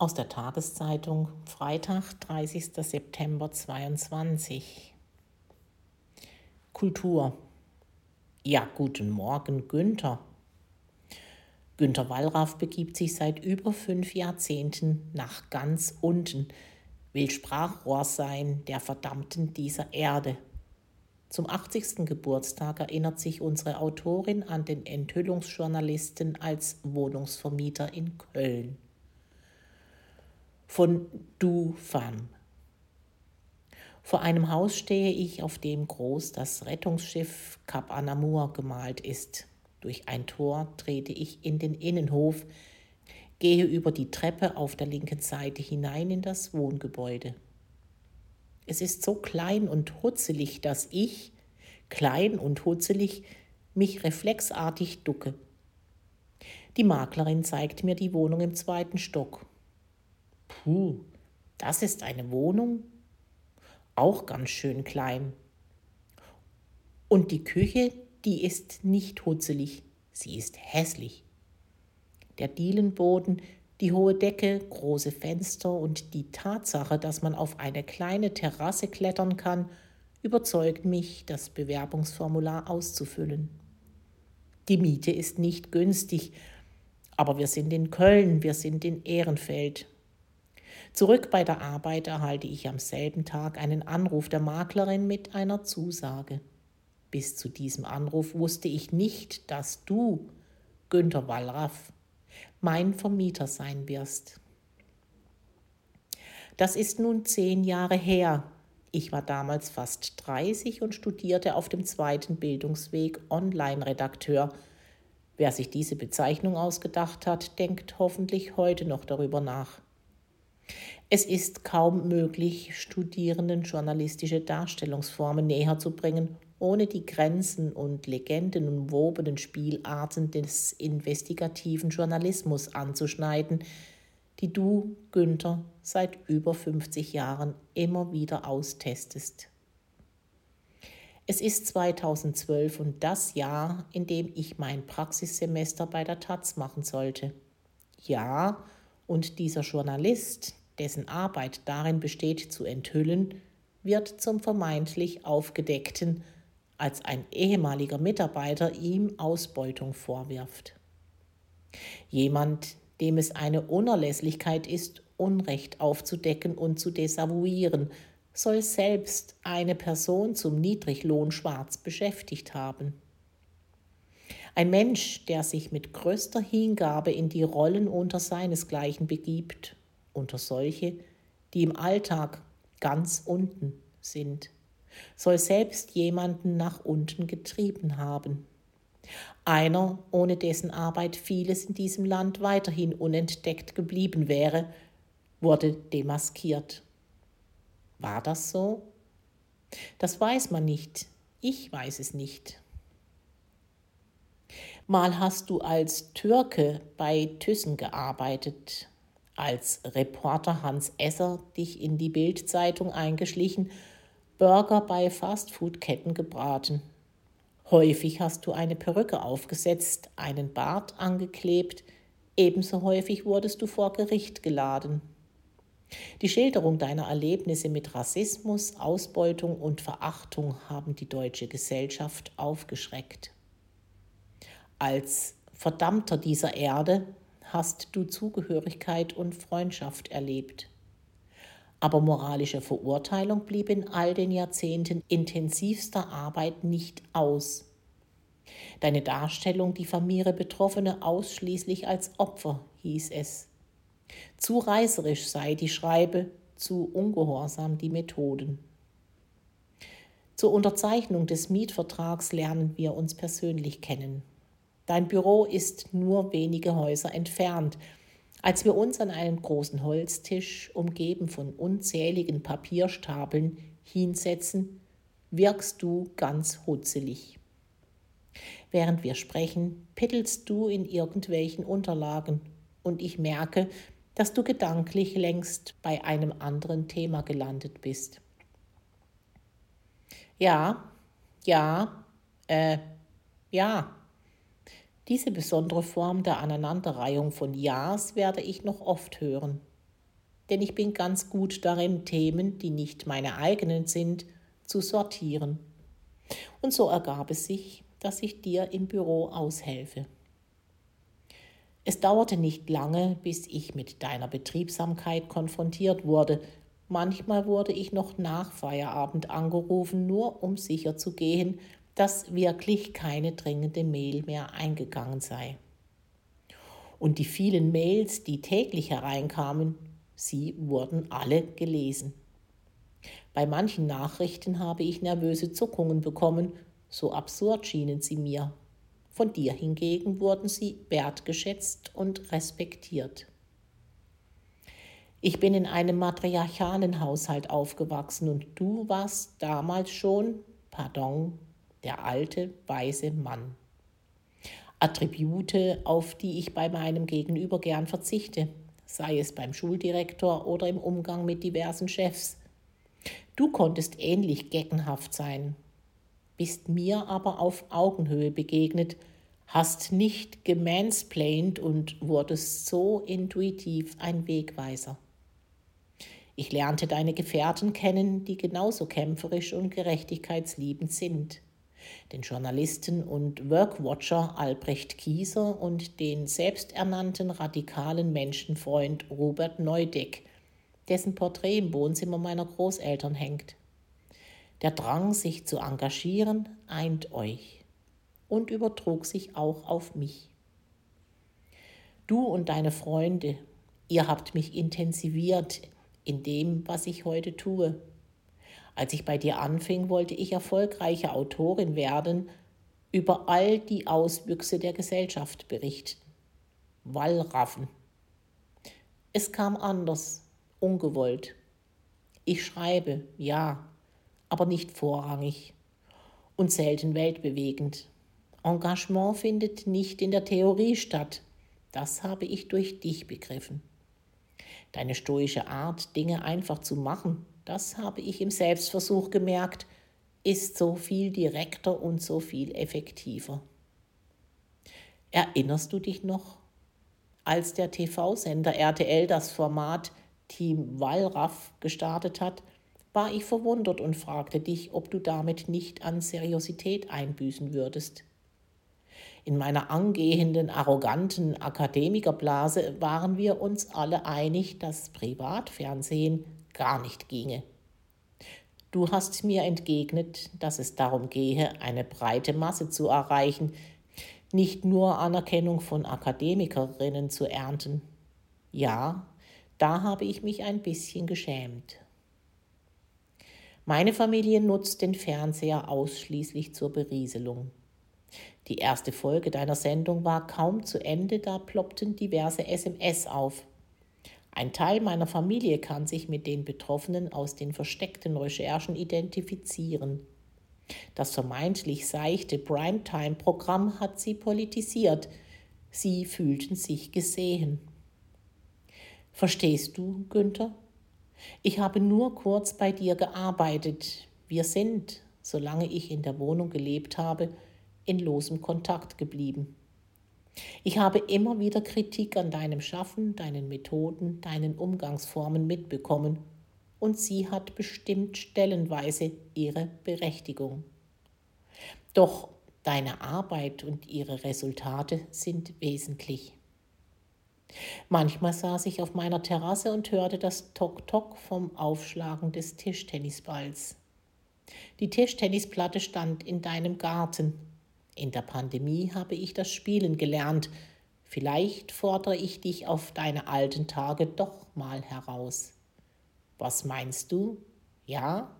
Aus der Tageszeitung Freitag, 30. September 22. Kultur. Ja, guten Morgen, Günther. Günther Wallraff begibt sich seit über fünf Jahrzehnten nach ganz unten, will Sprachrohr sein der Verdammten dieser Erde. Zum 80. Geburtstag erinnert sich unsere Autorin an den Enthüllungsjournalisten als Wohnungsvermieter in Köln von Du Fam. Vor einem Haus stehe ich, auf dem groß das Rettungsschiff Cap Anamur gemalt ist. Durch ein Tor trete ich in den Innenhof, gehe über die Treppe auf der linken Seite hinein in das Wohngebäude. Es ist so klein und hutzelig, dass ich, klein und hutzelig, mich reflexartig ducke. Die Maklerin zeigt mir die Wohnung im zweiten Stock. Puh, das ist eine Wohnung? Auch ganz schön klein. Und die Küche, die ist nicht hutzelig, sie ist hässlich. Der Dielenboden, die hohe Decke, große Fenster und die Tatsache, dass man auf eine kleine Terrasse klettern kann, überzeugt mich, das Bewerbungsformular auszufüllen. Die Miete ist nicht günstig, aber wir sind in Köln, wir sind in Ehrenfeld. Zurück bei der Arbeit erhalte ich am selben Tag einen Anruf der Maklerin mit einer Zusage. Bis zu diesem Anruf wusste ich nicht, dass du, Günther Wallraff, mein Vermieter sein wirst. Das ist nun zehn Jahre her. Ich war damals fast 30 und studierte auf dem zweiten Bildungsweg Online-Redakteur. Wer sich diese Bezeichnung ausgedacht hat, denkt hoffentlich heute noch darüber nach. Es ist kaum möglich, Studierenden journalistische Darstellungsformen näher zu bringen, ohne die Grenzen und legendenumwobenen Spielarten des investigativen Journalismus anzuschneiden, die du, Günther, seit über 50 Jahren immer wieder austestest. Es ist 2012 und das Jahr, in dem ich mein Praxissemester bei der Taz machen sollte. Ja, und dieser Journalist, dessen Arbeit darin besteht, zu enthüllen, wird zum vermeintlich Aufgedeckten, als ein ehemaliger Mitarbeiter ihm Ausbeutung vorwirft. Jemand, dem es eine Unerlässlichkeit ist, Unrecht aufzudecken und zu desavouieren, soll selbst eine Person zum Niedriglohn schwarz beschäftigt haben. Ein Mensch, der sich mit größter Hingabe in die Rollen unter seinesgleichen begibt unter solche, die im Alltag ganz unten sind, soll selbst jemanden nach unten getrieben haben. Einer, ohne dessen Arbeit vieles in diesem Land weiterhin unentdeckt geblieben wäre, wurde demaskiert. War das so? Das weiß man nicht. Ich weiß es nicht. Mal hast du als Türke bei Thyssen gearbeitet als Reporter Hans Esser dich in die Bildzeitung eingeschlichen, Burger bei Fastfood-Ketten gebraten. Häufig hast du eine Perücke aufgesetzt, einen Bart angeklebt, ebenso häufig wurdest du vor Gericht geladen. Die Schilderung deiner Erlebnisse mit Rassismus, Ausbeutung und Verachtung haben die deutsche Gesellschaft aufgeschreckt. Als Verdammter dieser Erde hast du Zugehörigkeit und Freundschaft erlebt. Aber moralische Verurteilung blieb in all den Jahrzehnten intensivster Arbeit nicht aus. Deine Darstellung diffamiere Betroffene ausschließlich als Opfer, hieß es. Zu reißerisch sei die Schreibe, zu ungehorsam die Methoden. Zur Unterzeichnung des Mietvertrags lernen wir uns persönlich kennen. Dein Büro ist nur wenige Häuser entfernt. Als wir uns an einem großen Holztisch, umgeben von unzähligen Papierstapeln, hinsetzen, wirkst du ganz hutzelig. Während wir sprechen, pittelst du in irgendwelchen Unterlagen und ich merke, dass du gedanklich längst bei einem anderen Thema gelandet bist. Ja, ja, äh, ja, diese besondere Form der Aneinanderreihung von Ja's werde ich noch oft hören. denn ich bin ganz gut darin, Themen, die nicht meine eigenen sind, zu sortieren. Und so ergab es sich, dass ich dir im Büro aushelfe. Es dauerte nicht lange, bis ich mit deiner Betriebsamkeit konfrontiert wurde. Manchmal wurde ich noch nach Feierabend angerufen, nur um sicher zu gehen, dass wirklich keine dringende Mail mehr eingegangen sei. Und die vielen Mails, die täglich hereinkamen, sie wurden alle gelesen. Bei manchen Nachrichten habe ich nervöse Zuckungen bekommen, so absurd schienen sie mir. Von dir hingegen wurden sie wertgeschätzt und respektiert. Ich bin in einem matriarchalen Haushalt aufgewachsen und du warst damals schon, pardon, der alte, weise Mann. Attribute, auf die ich bei meinem Gegenüber gern verzichte, sei es beim Schuldirektor oder im Umgang mit diversen Chefs. Du konntest ähnlich geckenhaft sein, bist mir aber auf Augenhöhe begegnet, hast nicht gemansplained und wurdest so intuitiv ein Wegweiser. Ich lernte deine Gefährten kennen, die genauso kämpferisch und gerechtigkeitsliebend sind. Den Journalisten und Workwatcher Albrecht Kieser und den selbsternannten radikalen Menschenfreund Robert Neudeck, dessen Porträt im Wohnzimmer meiner Großeltern hängt. Der Drang, sich zu engagieren, eint euch und übertrug sich auch auf mich. Du und deine Freunde, ihr habt mich intensiviert in dem, was ich heute tue. Als ich bei dir anfing, wollte ich erfolgreiche Autorin werden, über all die Auswüchse der Gesellschaft berichten. Wallraffen. Es kam anders, ungewollt. Ich schreibe, ja, aber nicht vorrangig und selten weltbewegend. Engagement findet nicht in der Theorie statt. Das habe ich durch dich begriffen. Deine stoische Art, Dinge einfach zu machen, das habe ich im Selbstversuch gemerkt, ist so viel direkter und so viel effektiver. Erinnerst du dich noch, als der TV-Sender RTL das Format Team Wallraff gestartet hat, war ich verwundert und fragte dich, ob du damit nicht an Seriosität einbüßen würdest. In meiner angehenden, arroganten Akademikerblase waren wir uns alle einig, dass Privatfernsehen gar nicht ginge. Du hast mir entgegnet, dass es darum gehe, eine breite Masse zu erreichen, nicht nur Anerkennung von Akademikerinnen zu ernten. Ja, da habe ich mich ein bisschen geschämt. Meine Familie nutzt den Fernseher ausschließlich zur Berieselung. Die erste Folge deiner Sendung war kaum zu Ende, da ploppten diverse SMS auf. Ein Teil meiner Familie kann sich mit den Betroffenen aus den versteckten Recherchen identifizieren. Das vermeintlich seichte Primetime-Programm hat sie politisiert. Sie fühlten sich gesehen. Verstehst du, Günther? Ich habe nur kurz bei dir gearbeitet. Wir sind, solange ich in der Wohnung gelebt habe, in losem Kontakt geblieben. Ich habe immer wieder Kritik an deinem Schaffen, deinen Methoden, deinen Umgangsformen mitbekommen, und sie hat bestimmt stellenweise ihre Berechtigung. Doch deine Arbeit und ihre Resultate sind wesentlich. Manchmal saß ich auf meiner Terrasse und hörte das Tok-Tok vom Aufschlagen des Tischtennisballs. Die Tischtennisplatte stand in deinem Garten. In der Pandemie habe ich das Spielen gelernt. Vielleicht fordere ich dich auf deine alten Tage doch mal heraus. Was meinst du? Ja?